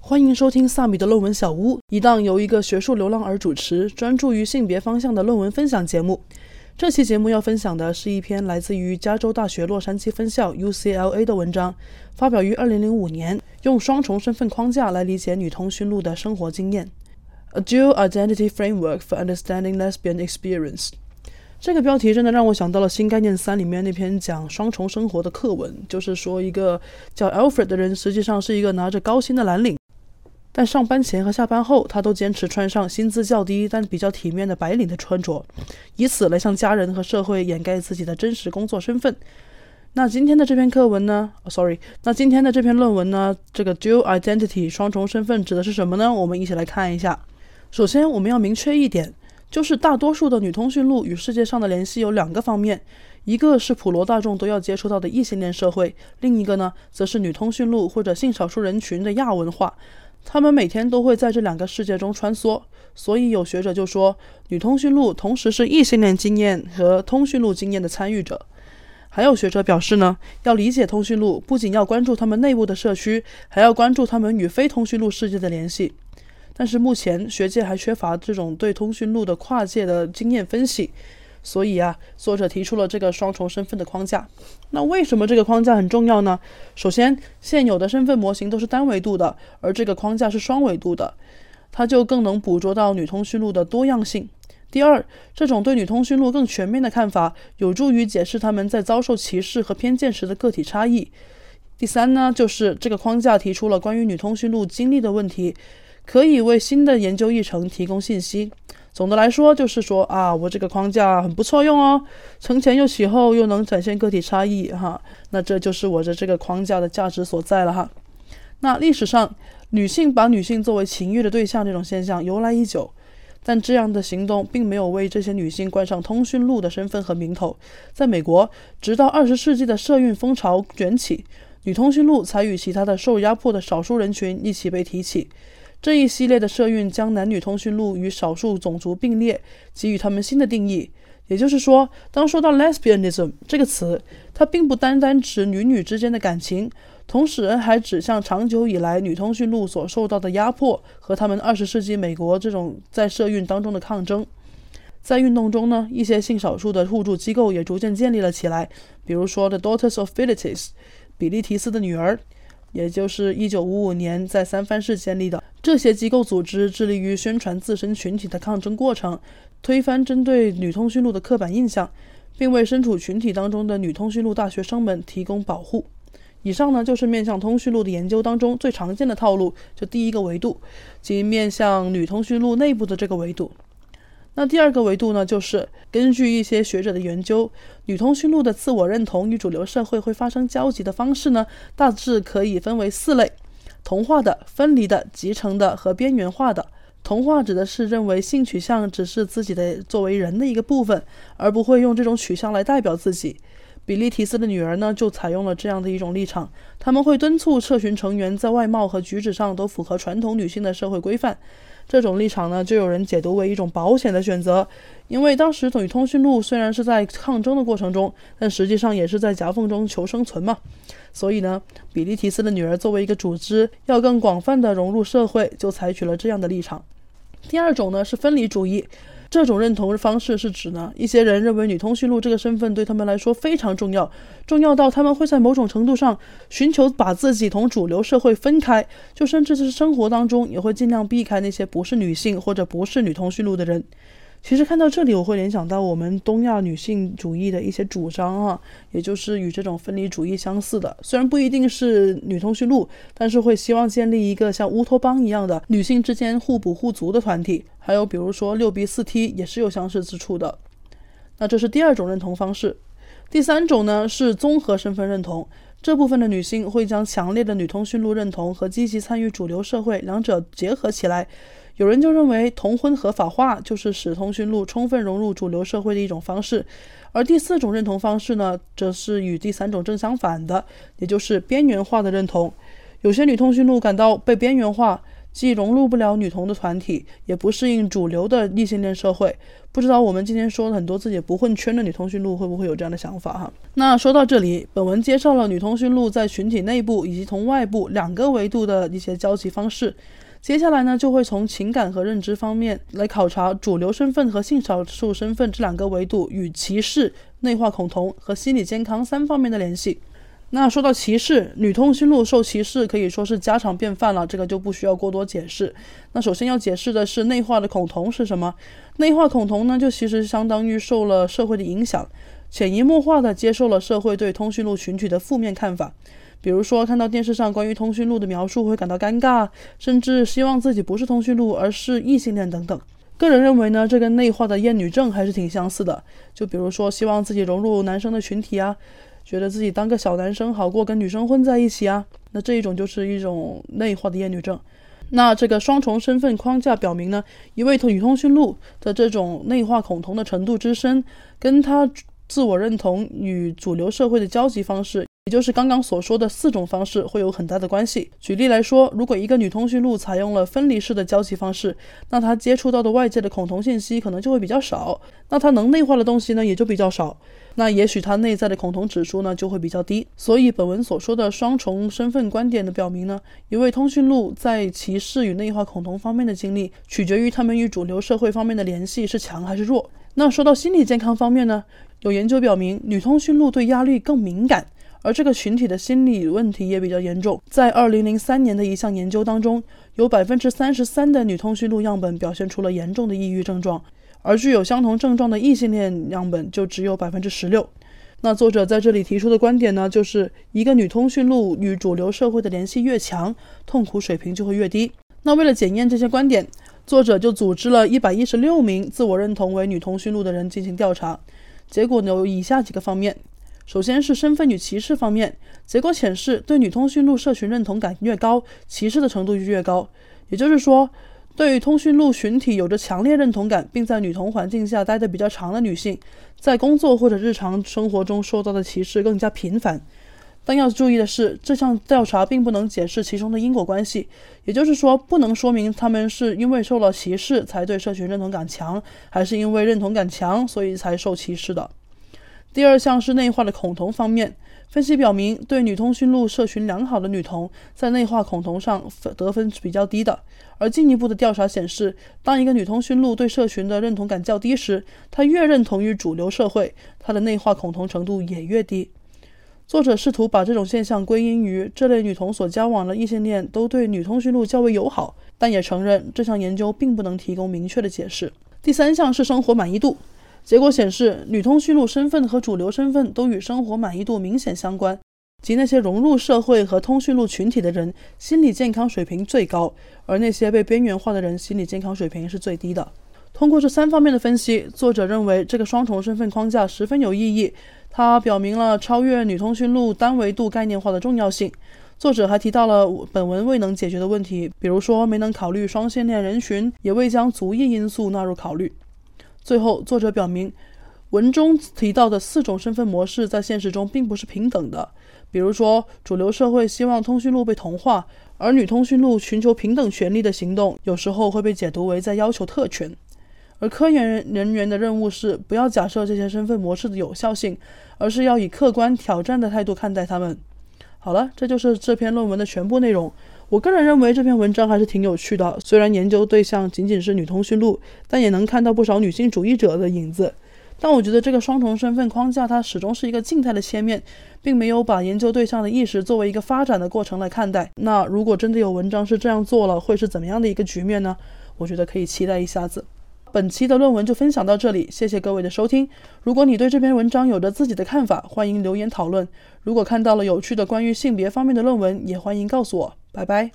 欢迎收听萨米的论文小屋，一档由一个学术流浪儿主持、专注于性别方向的论文分享节目。这期节目要分享的是一篇来自于加州大学洛杉矶分校 （UCLA） 的文章，发表于2005年，用双重身份框架来理解女通讯录的生活经验。A Dual Identity Framework for Understanding Lesbian Experience。这个标题真的让我想到了《新概念三》里面那篇讲双重生活的课文，就是说一个叫 Alfred 的人，实际上是一个拿着高薪的蓝领。但上班前和下班后，他都坚持穿上薪资较低但比较体面的白领的穿着，以此来向家人和社会掩盖自己的真实工作身份。那今天的这篇课文呢？Sorry，那今天的这篇论文呢？这个 dual identity 双重身份指的是什么呢？我们一起来看一下。首先，我们要明确一点，就是大多数的女通讯录与世界上的联系有两个方面，一个是普罗大众都要接触到的异性恋社会，另一个呢，则是女通讯录或者性少数人群的亚文化。他们每天都会在这两个世界中穿梭，所以有学者就说，女通讯录同时是异性恋经验和通讯录经验的参与者。还有学者表示呢，要理解通讯录，不仅要关注他们内部的社区，还要关注他们与非通讯录世界的联系。但是目前学界还缺乏这种对通讯录的跨界的经验分析。所以啊，作者提出了这个双重身份的框架。那为什么这个框架很重要呢？首先，现有的身份模型都是单维度的，而这个框架是双维度的，它就更能捕捉到女通讯录的多样性。第二，这种对女通讯录更全面的看法，有助于解释他们在遭受歧视和偏见时的个体差异。第三呢，就是这个框架提出了关于女通讯录经历的问题，可以为新的研究议程提供信息。总的来说，就是说啊，我这个框架很不错用哦，承前又启后，又能展现个体差异哈。那这就是我的这个框架的价值所在了哈。那历史上，女性把女性作为情欲的对象这种现象由来已久，但这样的行动并没有为这些女性冠上通讯录的身份和名头。在美国，直到二十世纪的社运风潮卷起，女通讯录才与其他的受压迫的少数人群一起被提起。这一系列的社运将男女通讯录与少数种族并列，给予他们新的定义。也就是说，当说到 lesbianism 这个词，它并不单单指女女之间的感情，同时还指向长久以来女通讯录所受到的压迫和他们二十世纪美国这种在社运当中的抗争。在运动中呢，一些性少数的互助机构也逐渐建立了起来，比如说 The Daughters of Philitis，比利提斯的女儿。也就是1955年在三藩市建立的这些机构组织，致力于宣传自身群体的抗争过程，推翻针对女通讯录的刻板印象，并为身处群体当中的女通讯录大学生们提供保护。以上呢，就是面向通讯录的研究当中最常见的套路，就第一个维度，即面向女通讯录内部的这个维度。那第二个维度呢，就是根据一些学者的研究，女通讯录的自我认同与主流社会会发生交集的方式呢，大致可以分为四类：同化的、分离的、集成的和边缘化的。同化指的是认为性取向只是自己的作为人的一个部分，而不会用这种取向来代表自己。比利提斯的女儿呢，就采用了这样的一种立场，他们会敦促社群成员在外貌和举止上都符合传统女性的社会规范。这种立场呢，就有人解读为一种保险的选择，因为当时等于通讯录虽然是在抗争的过程中，但实际上也是在夹缝中求生存嘛。所以呢，比利提斯的女儿作为一个组织，要更广泛的融入社会，就采取了这样的立场。第二种呢是分离主义。这种认同方式是指呢，一些人认为女通讯录这个身份对他们来说非常重要，重要到他们会在某种程度上寻求把自己同主流社会分开，就甚至是生活当中也会尽量避开那些不是女性或者不是女通讯录的人。其实看到这里，我会联想到我们东亚女性主义的一些主张啊，也就是与这种分离主义相似的。虽然不一定是女通讯录，但是会希望建立一个像乌托邦一样的女性之间互补互足的团体。还有比如说六 B 四 T 也是有相似之处的。那这是第二种认同方式。第三种呢是综合身份认同，这部分的女性会将强烈的女通讯录认同和积极参与主流社会两者结合起来。有人就认为同婚合法化就是使通讯录充分融入主流社会的一种方式，而第四种认同方式呢，则是与第三种正相反的，也就是边缘化的认同。有些女通讯录感到被边缘化，既融入不了女同的团体，也不适应主流的异性恋社会。不知道我们今天说了很多自己不混圈的女通讯录，会不会有这样的想法哈？那说到这里，本文介绍了女通讯录在群体内部以及同外部两个维度的一些交集方式。接下来呢，就会从情感和认知方面来考察主流身份和性少数身份这两个维度与歧视、内化恐同和心理健康三方面的联系。那说到歧视，女通讯录受歧视可以说是家常便饭了，这个就不需要过多解释。那首先要解释的是内化的恐同是什么？内化恐同呢，就其实相当于受了社会的影响，潜移默化的接受了社会对通讯录群体的负面看法。比如说看到电视上关于通讯录的描述会感到尴尬，甚至希望自己不是通讯录而是异性恋等等。个人认为呢，这跟内化的厌女症还是挺相似的。就比如说希望自己融入男生的群体啊。觉得自己当个小男生好过跟女生混在一起啊，那这一种就是一种内化的厌女症。那这个双重身份框架表明呢，一位女通讯录的这种内化恐同的程度之深，跟她自我认同与主流社会的交集方式。也就是刚刚所说的四种方式会有很大的关系。举例来说，如果一个女通讯录采用了分离式的交际方式，那她接触到的外界的恐同信息可能就会比较少，那她能内化的东西呢也就比较少，那也许她内在的恐同指数呢就会比较低。所以本文所说的双重身份观点的表明呢，一位通讯录在歧视与内化恐同方面的经历，取决于他们与主流社会方面的联系是强还是弱。那说到心理健康方面呢，有研究表明，女通讯录对压力更敏感。而这个群体的心理问题也比较严重。在二零零三年的一项研究当中，有百分之三十三的女通讯录样本表现出了严重的抑郁症状，而具有相同症状的异性恋样本就只有百分之十六。那作者在这里提出的观点呢，就是一个女通讯录与主流社会的联系越强，痛苦水平就会越低。那为了检验这些观点，作者就组织了一百一十六名自我认同为女通讯录的人进行调查，结果呢有以下几个方面。首先是身份与歧视方面，结果显示，对女通讯录社群认同感越高，歧视的程度就越高。也就是说，对于通讯录群体有着强烈认同感，并在女同环境下待得比较长的女性，在工作或者日常生活中受到的歧视更加频繁。但要注意的是，这项调查并不能解释其中的因果关系，也就是说，不能说明他们是因为受了歧视才对社群认同感强，还是因为认同感强所以才受歧视的。第二项是内化的恐同方面，分析表明，对女通讯录社群良好的女童，在内化恐同上得分是比较低的。而进一步的调查显示，当一个女通讯录对社群的认同感较低时，她越认同于主流社会，她的内化恐同程度也越低。作者试图把这种现象归因于这类女童所交往的异性恋都对女通讯录较为友好，但也承认这项研究并不能提供明确的解释。第三项是生活满意度。结果显示，女通讯录身份和主流身份都与生活满意度明显相关，即那些融入社会和通讯录群体的人心理健康水平最高，而那些被边缘化的人心理健康水平是最低的。通过这三方面的分析，作者认为这个双重身份框架十分有意义，它表明了超越女通讯录单维度概念化的重要性。作者还提到了本文未能解决的问题，比如说没能考虑双性恋人群，也未将族裔因素纳入考虑。最后，作者表明，文中提到的四种身份模式在现实中并不是平等的。比如说，主流社会希望通讯录被同化，而女通讯录寻求平等权利的行动，有时候会被解读为在要求特权。而科研人员的任务是不要假设这些身份模式的有效性，而是要以客观挑战的态度看待他们。好了，这就是这篇论文的全部内容。我个人认为这篇文章还是挺有趣的，虽然研究对象仅仅是女通讯录，但也能看到不少女性主义者的影子。但我觉得这个双重身份框架它始终是一个静态的切面，并没有把研究对象的意识作为一个发展的过程来看待。那如果真的有文章是这样做了，会是怎么样的一个局面呢？我觉得可以期待一下子。本期的论文就分享到这里，谢谢各位的收听。如果你对这篇文章有着自己的看法，欢迎留言讨论。如果看到了有趣的关于性别方面的论文，也欢迎告诉我。Bye bye.